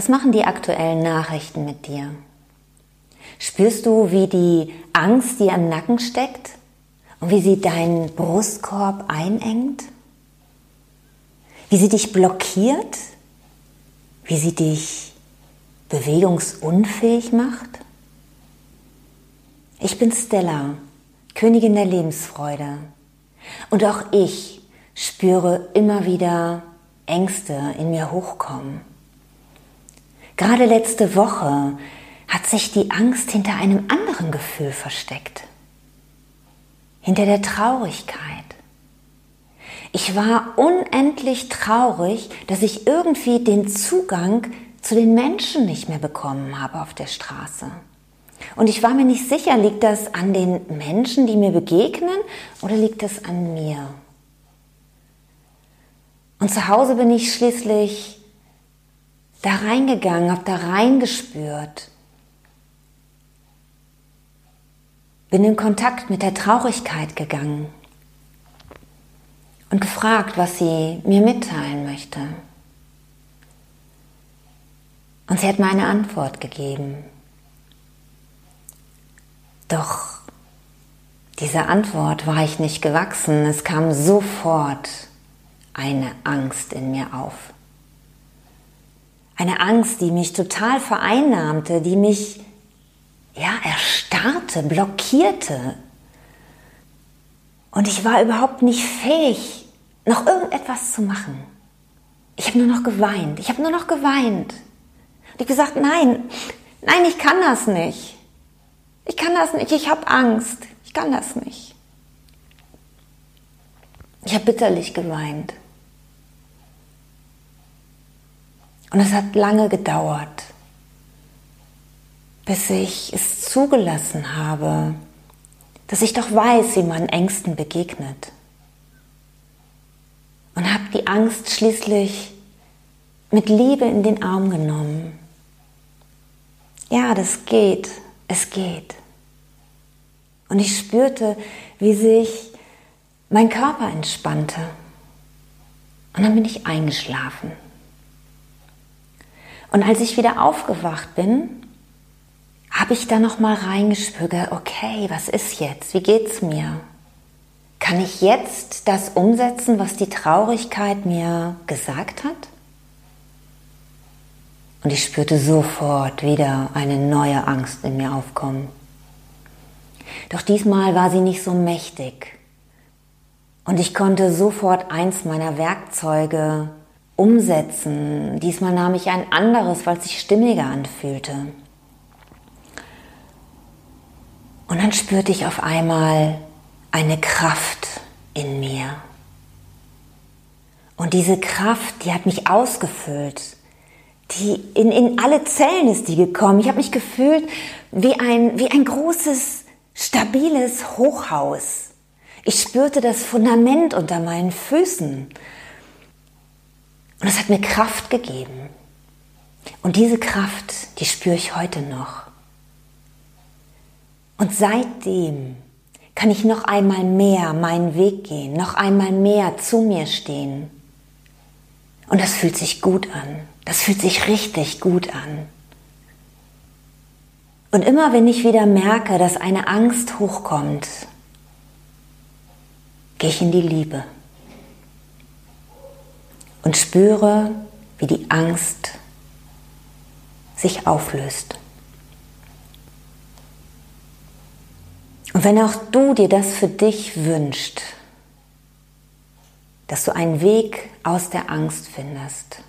Was machen die aktuellen Nachrichten mit dir? Spürst du, wie die Angst dir im Nacken steckt und wie sie deinen Brustkorb einengt? Wie sie dich blockiert? Wie sie dich bewegungsunfähig macht? Ich bin Stella, Königin der Lebensfreude. Und auch ich spüre immer wieder Ängste in mir hochkommen. Gerade letzte Woche hat sich die Angst hinter einem anderen Gefühl versteckt. Hinter der Traurigkeit. Ich war unendlich traurig, dass ich irgendwie den Zugang zu den Menschen nicht mehr bekommen habe auf der Straße. Und ich war mir nicht sicher, liegt das an den Menschen, die mir begegnen, oder liegt das an mir? Und zu Hause bin ich schließlich da reingegangen, habe da reingespürt. Bin in Kontakt mit der Traurigkeit gegangen und gefragt, was sie mir mitteilen möchte. Und sie hat mir eine Antwort gegeben. Doch dieser Antwort war ich nicht gewachsen. Es kam sofort eine Angst in mir auf. Eine Angst, die mich total vereinnahmte, die mich ja erstarrte, blockierte. Und ich war überhaupt nicht fähig, noch irgendetwas zu machen. Ich habe nur noch geweint. Ich habe nur noch geweint. Und ich gesagt, nein, nein, ich kann das nicht. Ich kann das nicht. Ich habe Angst. Ich kann das nicht. Ich habe bitterlich geweint. Und es hat lange gedauert, bis ich es zugelassen habe, dass ich doch weiß, wie man Ängsten begegnet. Und habe die Angst schließlich mit Liebe in den Arm genommen. Ja, das geht, es geht. Und ich spürte, wie sich mein Körper entspannte. Und dann bin ich eingeschlafen. Und als ich wieder aufgewacht bin, habe ich da noch mal reingespürt, okay, was ist jetzt? Wie geht's mir? Kann ich jetzt das umsetzen, was die Traurigkeit mir gesagt hat? Und ich spürte sofort wieder eine neue Angst in mir aufkommen. Doch diesmal war sie nicht so mächtig. Und ich konnte sofort eins meiner Werkzeuge umsetzen. Diesmal nahm ich ein anderes, weil es sich stimmiger anfühlte. Und dann spürte ich auf einmal eine Kraft in mir. Und diese Kraft, die hat mich ausgefüllt. Die in, in alle Zellen ist die gekommen. Ich habe mich gefühlt wie ein, wie ein großes, stabiles Hochhaus. Ich spürte das Fundament unter meinen Füßen. Und es hat mir Kraft gegeben. Und diese Kraft, die spüre ich heute noch. Und seitdem kann ich noch einmal mehr meinen Weg gehen, noch einmal mehr zu mir stehen. Und das fühlt sich gut an. Das fühlt sich richtig gut an. Und immer wenn ich wieder merke, dass eine Angst hochkommt, gehe ich in die Liebe und spüre, wie die Angst sich auflöst. Und wenn auch du dir das für dich wünschst, dass du einen Weg aus der Angst findest,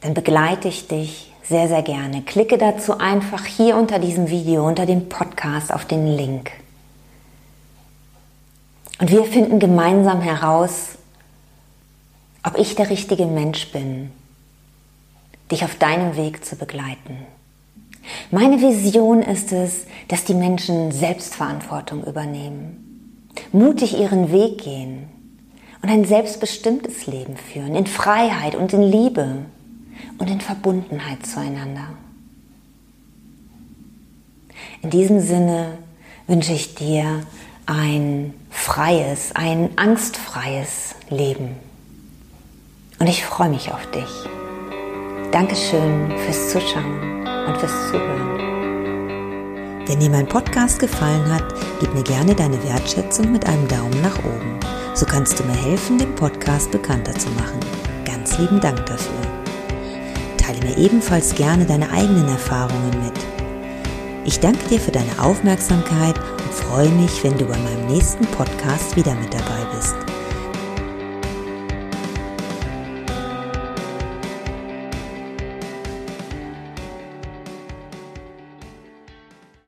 dann begleite ich dich sehr, sehr gerne. Klicke dazu einfach hier unter diesem Video, unter dem Podcast auf den Link. Und wir finden gemeinsam heraus, ob ich der richtige Mensch bin, dich auf deinem Weg zu begleiten. Meine Vision ist es, dass die Menschen Selbstverantwortung übernehmen, mutig ihren Weg gehen und ein selbstbestimmtes Leben führen, in Freiheit und in Liebe und in Verbundenheit zueinander. In diesem Sinne wünsche ich dir ein freies, ein angstfreies Leben. Und ich freue mich auf dich. Dankeschön fürs Zuschauen und fürs Zuhören. Wenn dir mein Podcast gefallen hat, gib mir gerne deine Wertschätzung mit einem Daumen nach oben. So kannst du mir helfen, den Podcast bekannter zu machen. Ganz lieben Dank dafür. Teile mir ebenfalls gerne deine eigenen Erfahrungen mit. Ich danke dir für deine Aufmerksamkeit und freue mich, wenn du bei meinem nächsten Podcast wieder mit dabei bist.